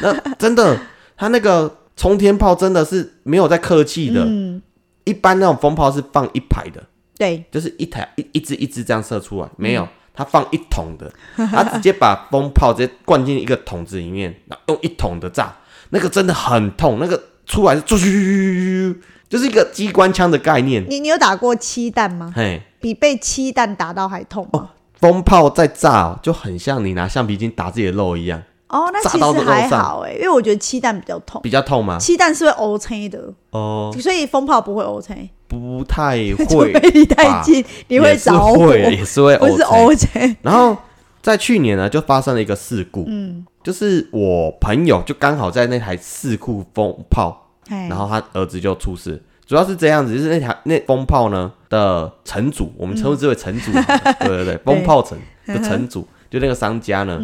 那真的，他那个冲天炮真的是没有在客气的。嗯，一般那种风炮是放一排的，对，就是一台一一支一支这样射出来，没有，他放一桶的，[laughs] 他直接把风炮直接灌进一个桶子里面，然后用一桶的炸，那个真的很痛，那个出来是啾，就是一个机关枪的概念。你你有打过七弹吗？嘿，比被七弹打到还痛哦？风炮在炸，就很像你拿橡皮筋打自己的肉一样，哦，那炸其实还好哎，因为我觉得气弹比较痛，比较痛吗？气弹是会 O C 的，哦，所以风炮不会 O C，不太除会非，离太近，你会着火，也是会不是 OK O C。然后在去年呢，就发生了一个事故，嗯，就是我朋友就刚好在那台四库风炮，然然后他儿子就出事。主要是这样子，就是那台那风炮呢的城主，我们称之为城主 [laughs] 对对对，风炮城的城主，就那个商家呢，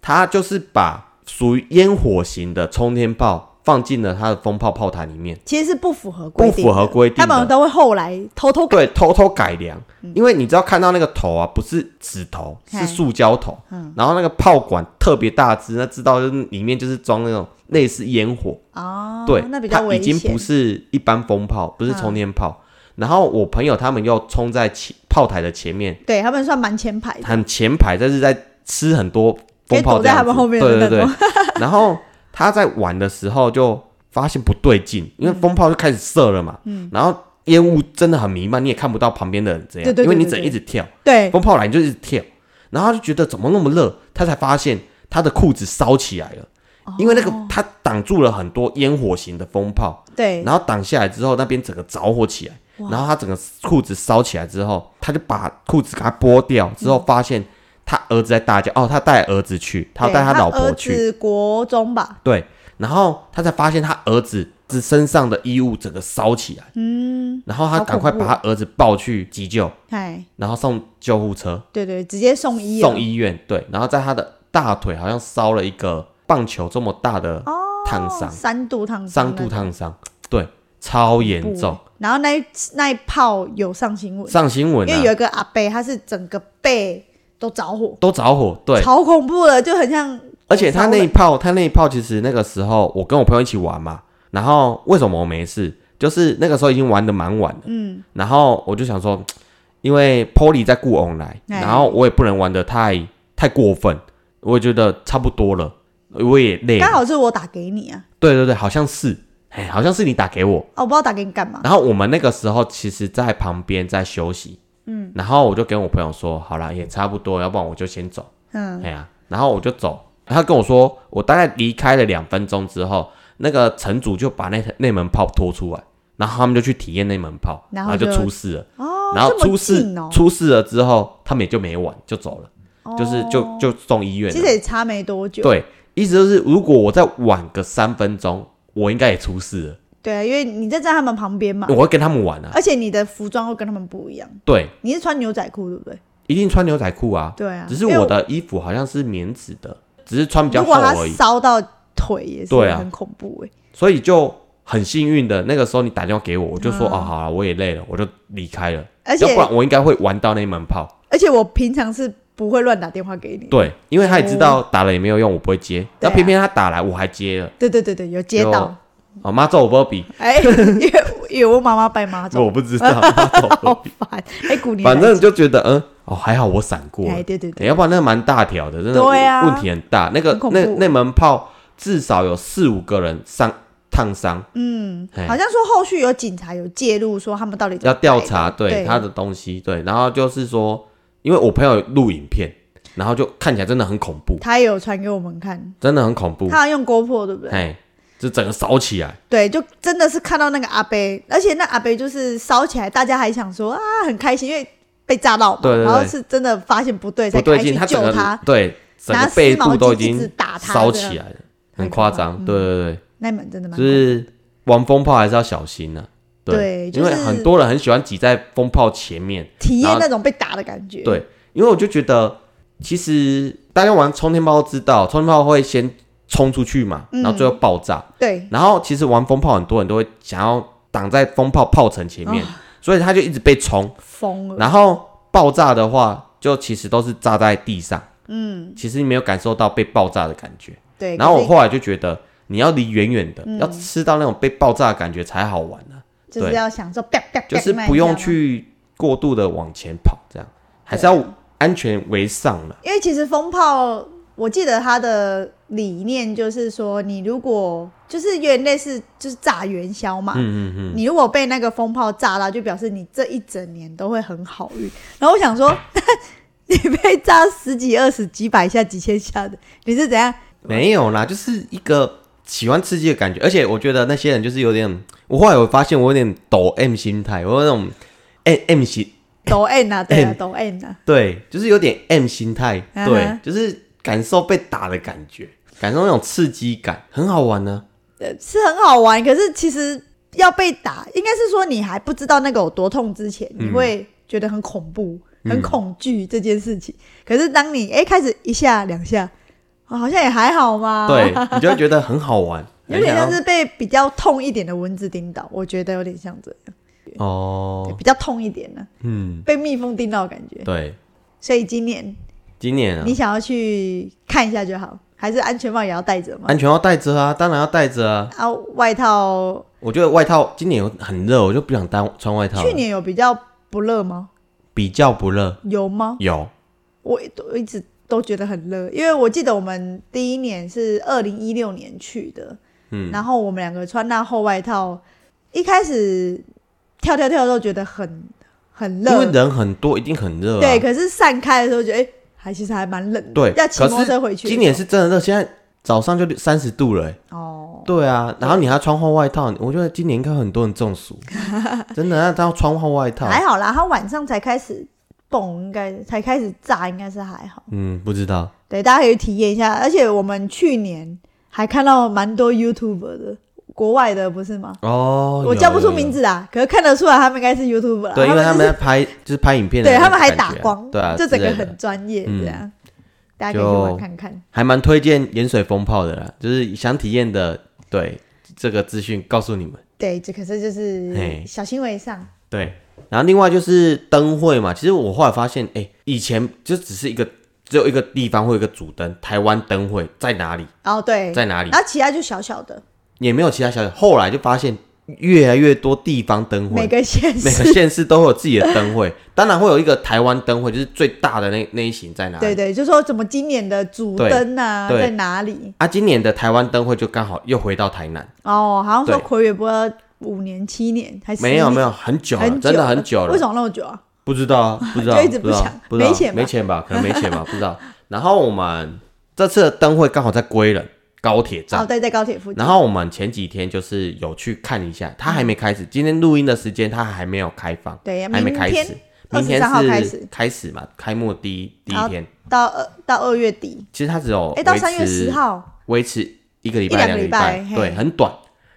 他就是把属于烟火型的冲天炮放进了他的风炮炮台里面，其实是不符合规定，不符合规定他们都会后来偷偷改。对，偷偷改良，因为你知道看到那个头啊，不是纸头，是塑胶头，然后那个炮管特别大只，那知道就是里面就是装那种类似烟火，哦，对，那比较危险。它已经不是一般风炮，不是冲天炮。然后我朋友他们又冲在前炮台的前面，对他们算蛮前排的，很前排，但是在吃很多风炮可以躲在他们后面的对对对。[laughs] 然后他在玩的时候就发现不对劲，因为风炮就开始射了嘛，嗯。然后烟雾真的很弥漫，你也看不到旁边的人怎样，对对对因为你只能一直跳，对，风炮来你就一直跳，然后他就觉得怎么那么热，他才发现他的裤子烧起来了。因为那个哦他挡住了很多烟火型的风炮，对，然后挡下来之后，那边整个着火起来，然后他整个裤子烧起来之后，他就把裤子给他剥掉，之后发现他儿子在大叫，哦，他带儿子去，他要带他老婆去，国中吧，对，然后他才发现他儿子子身上的衣物整个烧起来，嗯，然后他好赶快把他儿子抱去急救，哎，然后送救护车，对对，直接送医了送医院，对，然后在他的大腿好像烧了一个棒球这么大的烫伤，三度烫伤三度烫伤，对，超严重，然后那一那一炮有上新闻，上新闻啊，因为有一个阿伯，他是整个背都着火，都着火，对，超恐怖的，就很像而且他那一炮，他那一炮其实那个时候我跟我朋友一起玩嘛，然后为什么我没事？就是那个时候已经玩的蛮晚了，嗯，然后我就想说，因为 Polly 在雇 on 来，哎。然后我也不能玩的太太过分，我也觉得差不多了，我也累了，刚好是我打给你啊，对对对，好像是，哎，好像是你打给我，哦，我不知道打给你干嘛，然后我们那个时候其实在旁边在休息，嗯，然后我就跟我朋友说，好了，也差不多，要不然我就先走，嗯，哎呀，然后我就走，他跟我说，我大概离开了两分钟之后，那个城主就把那那门炮拖出来，然后他们就去体验那门炮，然后就出事了，哦，然后出事、哦，出事了之后，他们也就没玩，就走了，就是就就送医院其实。也差没多久，对，意思就是如果我再晚个三分钟，我应该也出事了，对啊，因为你在在他们旁边嘛，我会跟他们玩啊。而且你的服装会跟他们不一样，对，你是穿牛仔裤对不对？一定穿牛仔裤啊。对啊，只是我的衣服好像是棉质的，只是穿比较如果它厚而已，烧到腿也是对啊。很恐怖哎、所以就很幸运的那个时候你打电话给我，我就说、嗯。哦好了，我也累了，我就离开了，而且要不然我应该会玩到那门炮。而且我平常是不会乱打电话给你，对，因为他也知道打了也没有用，我不会接，对啊。那偏偏他打来我还接了，对对对对，有接到，哦妈揍我波比，哎、因为因为我妈妈拜妈祖。[laughs] 我，不知道，妈祖波 [laughs] 好比，烦，哎、古年反正就觉得嗯哦还好我闪过了。哎，，对对对，欸要不然那蛮大条的，真的对啊。问题很大。那个那那门炮至少有四五个人伤烫伤，嗯，好像说后续有警察有介入，说他们到底要调查对对。他的东西，对，然后就是说，因为我朋友有录影片，然后就看起来真的很恐怖，他也有传给我们看，真的很恐怖，他用 GoPro 对不对？哎，就整个烧起来，对，就真的是看到那个阿贝，而且那阿贝就是烧起来，大家还想说啊很开心，因为被炸到嘛，对对对。然后是真的发现不对，才去救他，对整拿个背部都已经烧起来了，很夸张，嗯。对对对，那门真的蛮就是玩风炮还是要小心啊，对。就是因为很多人很喜欢挤在风炮前面，体验那种被打的感觉。对，因为我就觉得，其实大家玩冲天炮都知道，冲天炮会先冲出去嘛，嗯然后最后爆炸。对然后其实玩风炮，很多人都会想要挡在风炮炮层前面，哦所以他就一直被冲。疯了。然后爆炸的话，就其实都是炸在地上，嗯，其实你没有感受到被爆炸的感觉。对，然后我后来就觉得，你要离远远的，嗯要吃到那种被爆炸的感觉才好玩呢、就是对要享受，就是不用去过度的往前跑，这样还是要安全为上了。因为其实风炮，我记得他的理念就是说，你如果就是有点类似就是炸元宵嘛，嗯嗯嗯，你如果被那个风炮炸到，就表示你这一整年都会很好运。然后我想说，[laughs] 你被炸十几、二十、几百下、几千下的，你是怎样？没有啦，就是一个喜欢刺激的感觉，而且我觉得那些人就是有点，我后来我发现我有点抖 M 心态，我有那种 M M 心，抖 N 啊，对啊，M。抖 N 啊，对，就是有点 M 心态，对，就是感受被打的感觉，感受那种刺激感，很好玩呢、呃是很好玩。可是其实要被打，应该是说你还不知道那个有多痛之前，你会觉得很恐怖、很恐惧这件事情。可是当你哎、开始一下两下、啊好像也还好嘛，对，你就会觉得很好玩，[laughs] 有点像是被比较痛一点的蚊子叮到，我觉得有点像这样，哦，比较痛一点呢、嗯，被蜜蜂叮到的感觉。对，所以今年今年啊你，想要去看一下就好，还是安全帽也要戴着吗？安全帽戴着啊，当然要戴着啊。啊，外套我觉得外套今年很热，我就不想单穿外套了。去年有比较不热吗？比较不热，有吗？有我我一直都觉得很热，因为我记得我们第一年是二零一六年去的，嗯然后我们两个穿那厚外套，一开始跳跳跳都觉得很很热因为，人很多，一定很热啊。对，可是散开的时候觉得哎、还其实还蛮冷的，对，要骑摩托车回去今年是真的热，现在早上就三十度了、欸。哦，对啊，然后你还穿厚外套，我觉得今年应该很多人中暑，[laughs] 真的，那他要穿厚外套。还好啦，他晚上才开始蹦，应该才开始炸，应该是还好。嗯，不知道。对，大家可以体验一下。而且我们去年还看到蛮多 YouTuber 的，国外的不是吗？哦，我叫不出名字啊，可是看得出来他们应该是 YouTuber 啦。对，因为他们拍，就是拍影片对他们还打光，对啊，这整个很专业嗯这样。大家可以去玩看看。还蛮推荐盐水风炮的啦，就是想体验的，对这个资讯告诉你们。对，这可是就是嘿小心为上。对，然后另外就是灯会嘛，其实我后来发现，哎、以前就只是一个只有一个地方会有一个主灯，台湾灯会在哪里？哦，对，在哪里？然后其他就小小的，也没有其他小小。后来就发现越来越多地方灯会，每个县每个市，县市都会有自己的灯会，[laughs] 当然会有一个台湾灯会，就是最大的那那一型在哪里？对对，就说怎么今年的主对灯啊在哪里？啊，今年的台湾灯会就刚好又回到台南，哦，好像说对魁月不五年、七年还是有没有没有很久了，真的很久了为。什么那么久啊？不知道啊，[laughs] 不知道，就一直不知道没钱吧没钱吧？可能没钱吧，不知道。然后我们这次的灯会刚好在归仁高铁站哦，站，对，在高铁附近。然后我们前几天就是有去看一下，它还没开始。今天录音的时间它还没有开放，对还没开始。明天23号开是始开始嘛，开幕第一第一天。到二到二月底，其实它只有哎，到三月十号，维持一个礼拜、一两个个礼礼拜嘿对，很短。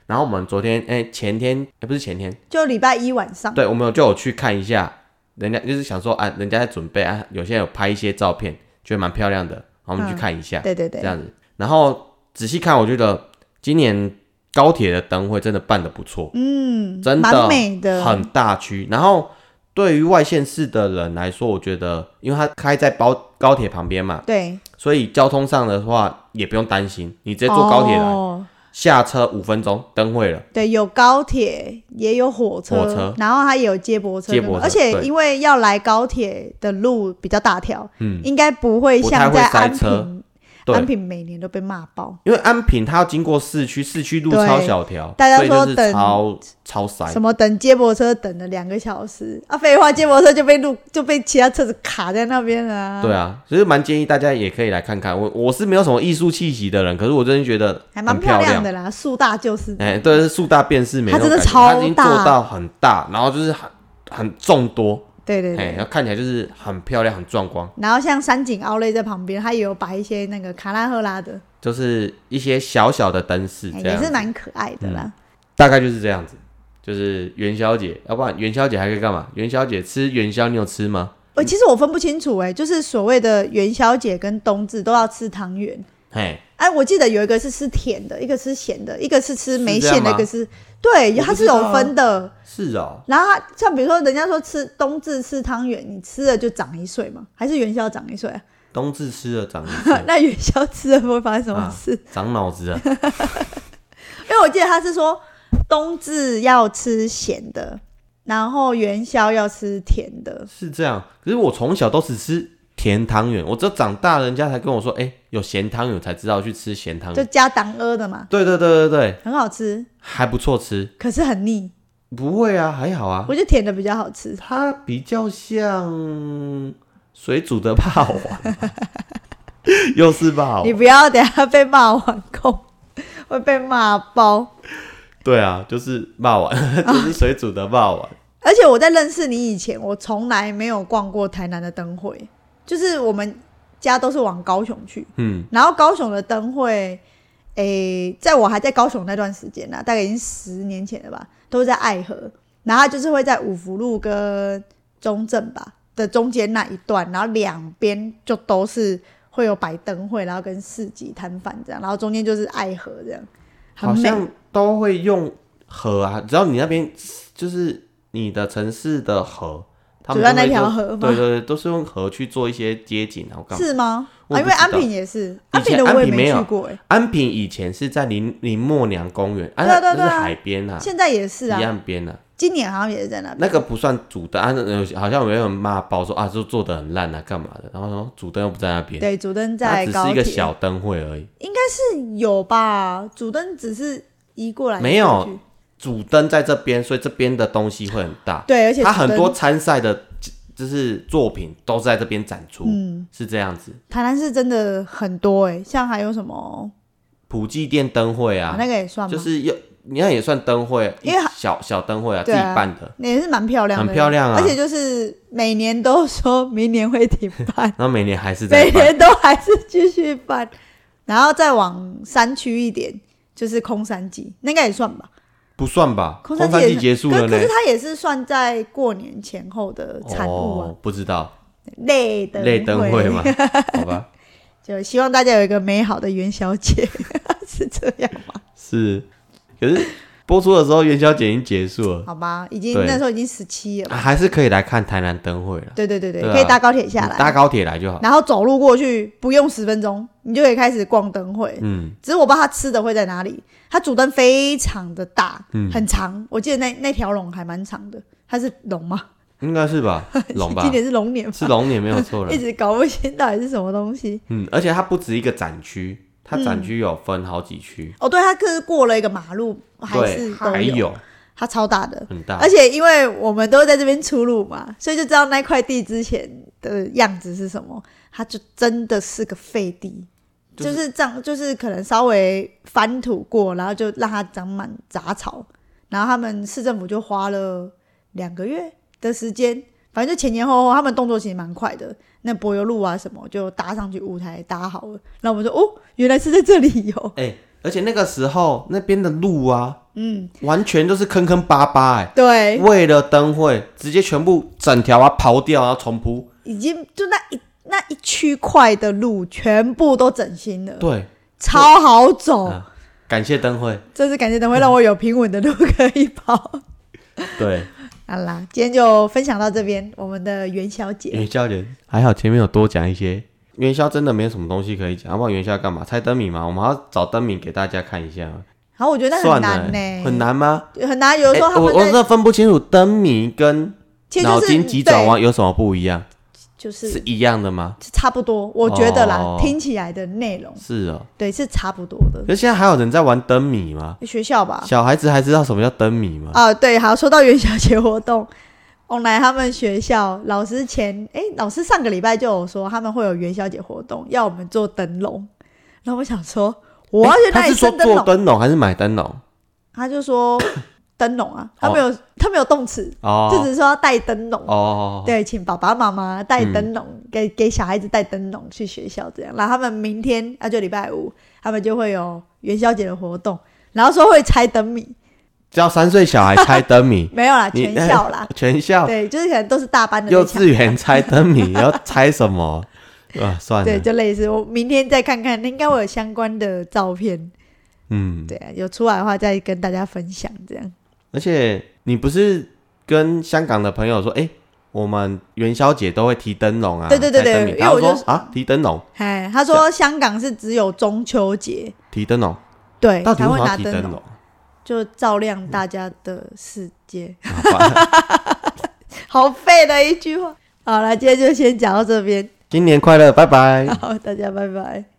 然后我们昨天哎前天哎不是前天，就礼拜一晚上。对，我们有就有去看一下，人家就是想说啊，人家在准备啊，有些人有拍一些照片，觉得蛮漂亮的，然后我们去嗯看一下，对对对这，样子。然后仔细看，我觉得今年高铁的灯会真的办的不错，嗯，真的美的，很大区。然后对于外县市的人来说，我觉得因为它开在高高铁旁边嘛，对，所以交通上的话也不用担心，你直接坐高铁来，哦。下车五分钟灯会了。对，有高铁，也有火车，火车。然后它也有接驳车，接驳车而且因为要来高铁的路比较大条，嗯，应该不会像在安平，对安平每年都被骂爆。因为安平它要经过市区，市区路超小条，大家说等超超塞。什么等接驳车等了两个小时啊？废话，接驳车就被路就被其他车子卡在那边了、啊。对啊，所以蛮建议大家也可以来看看。我我是没有什么艺术气息的人，可是我真的觉得还蛮漂亮的啦，树大就是。哎，对，树大便是美它真的超它已经做大到很大，然后就是很很众多，哎，对对对然。后看起来就是很漂亮、很壮观，然后像山景奥莱在旁边，它也有摆一些那个卡拉赫拉的，就是一些小小的灯饰也是蛮可爱的啦。大概就是这样子。就是元宵节，要不然元宵节还可以干嘛？元宵节吃元宵，你有吃吗？呃，其实我分不清楚哎、就是所谓的元宵节跟冬至都要吃汤圆。嘿，哎，我记得有一个是吃甜的，一个吃咸的，一个是吃没馅的，一个是对，它是有分的。是哦，然后它像比如说，人家说吃冬至吃汤圆，你吃了就长一岁嘛，还是元宵长一岁啊？[laughs] 冬至吃了长一岁那元宵吃了会发生什么啊事？长脑子啊。[laughs] 因为我记得他是说冬至要吃咸的，然后元宵要吃甜的。是这样，可是我从小都只吃甜汤圆，我只有长大人家才跟我说，哎、有咸汤圆，才知道去吃咸汤圆。就加党阿的嘛，对对对对对，很好吃，还不错吃。可是很腻。不会啊，还好啊我，觉得甜的比较好吃。它比较像水煮的霸王，[laughs] 又是霸王。你不要等下被骂完控，会被骂爆。对啊，就是霸王，[laughs] 就是水煮的霸王。而且我在认识你以前，我从来没有逛过台南的灯会，就是我们家都是往高雄去，嗯，然后高雄的灯会，诶、在我还在高雄那段时间呢、大概已经十年前了吧，都是在爱河，然后它就是会在五福路跟中正吧的中间那一段，然后两边就都是会有摆灯会，然后跟市集摊贩这样，然后中间就是爱河这样，很美。好像都会用河啊，只要你那边就是你的城市的河，他们主要那条河吗对对对，都是用河去做一些街景，然后干嘛？是吗？啊，因为安平也是，安平的我也没去过哎、安平以前是在林林默娘公园，啊，对啊对啊对啊那是海边啊，现在也是啊，一，岸边啊，今年好像也是在那边。那个不算主灯，好像有人骂包说啊，就做的很烂啊，干嘛的？然后说主灯又不在那边，对，主灯它只是一个小灯会而已。应该是有吧？主灯只是移过来，没有主灯在这边，所以这边的东西会很大。对，而且它很多参赛的，就是作品都在这边展出，嗯，是这样子。台南市真的很多哎、像还有什么普济殿灯会啊，那个也算吗？就是又，你看也算灯会，因为小小灯会啊，自己办的，那也是蛮漂亮的，很漂亮啊而且就是每年都说明年会停办，[laughs] 然后每年还是在每。年都还是继续办，然后再往山区一点，就是空山季，那应该也算吧。不算吧？空空山季结束了可是。它也是算在过年前后的产物啊，哦，不知道累灯累灯会嘛？[laughs] 好吧，就希望大家有一个美好的元宵节，[laughs] 是这样吗？是。可是播出的时候元宵节已经结束了，好吧，已经对那时候已经十七了吧？啊还是可以来看台南灯会了。对对对对，对啊可以搭高铁下来，搭高铁来就好。然后走路过去，不用十分钟，你就可以开始逛灯会。嗯，只是我不知道它吃的会在哪里，他主灯非常的大，嗯很长，我记得那那条龙还蛮长的，它是龙吗？应该是吧，[laughs] 龙吧今，年是龙年吧，是龙年没有错了 [laughs] 一。直搞不清到底是什么东西。嗯，而且它不止一个展区，它展区有分好几区，哦，对，它可是过了一个马路，还是还有它超大的，很大而。且因为我们都在这边出入嘛，所以就知道那块地之前的样子是什么。它就真的是个废地，就就是是这样，就是可能稍微翻土过，然后就让它长满杂草。然后他们市政府就花了两个月的时间，反正就前前后后，他们动作其实蛮快的。那柏油路啊什么就搭上去，舞台搭好了。然后我们说哦，原来是在这里有，[laughs] 哎、而且那个时候那边的路啊，嗯，完全都是坑坑巴巴、哎，对，为了灯会，直接全部整条啊刨掉，然后重铺。已经就那一那一区块的路全部都整新了，对，超好走。啊感谢灯会。真是感谢灯会让我有平稳的路可以跑。对 [laughs] [laughs] 好啦，今天就分享到这边，我们的元宵节。元宵节还好，前面有多讲一些。元宵真的没有什么东西可以讲，要不然元宵干嘛？猜灯谜嘛，我们还要找灯谜给大家看一下。然后我觉得很难呢、欸很，难吗？很难。有的时候欸我他们在，我真的分不清楚灯谜跟脑筋急转弯有什么不一样，就是是一样的吗？差不多。我觉得啦，哦听起来的内容是哦。对是差不多的。可是现在还有人在玩灯谜吗？学校吧，小孩子还知道什么叫灯谜吗？啊，对，好，说到元宵节活动，[laughs] 我来他们学校老师前，哎，老师上个礼拜就有说他们会有元宵节活动，要我们做灯笼。然后我想说，我要去那是说生灯笼，做灯笼还是买灯笼？他就说灯笼啊，他没有、他没有动词，就哦只是说要带灯笼。哦，对，请爸爸妈妈带嗯灯笼，给给小孩子带灯笼去学校，这样。然后他们明天啊，就礼拜五，他们就会有元宵节的活动，然后说会猜灯谜，教三岁小孩猜灯谜 [laughs] 没有啦，全校啦。[laughs] 全校对，就是可能都是大班的幼稚园猜灯谜，你要猜什么？[laughs] 啊，算了对，就类似。我明天再看看，应该会有相关的照片。嗯，对啊，有出来的话再跟大家分享。这样，而且你不是跟香港的朋友说，哎、我们元宵节都会提灯笼啊，对对对对猜灯谜他因为我就说啊，提灯笼，哎，他说香港是只有中秋节提灯笼，对才会拿灯笼？就照亮大家的世界。好 [laughs] 好废的一句话。好了，今天就先讲到这边。新年快乐，拜拜。好，大家拜拜。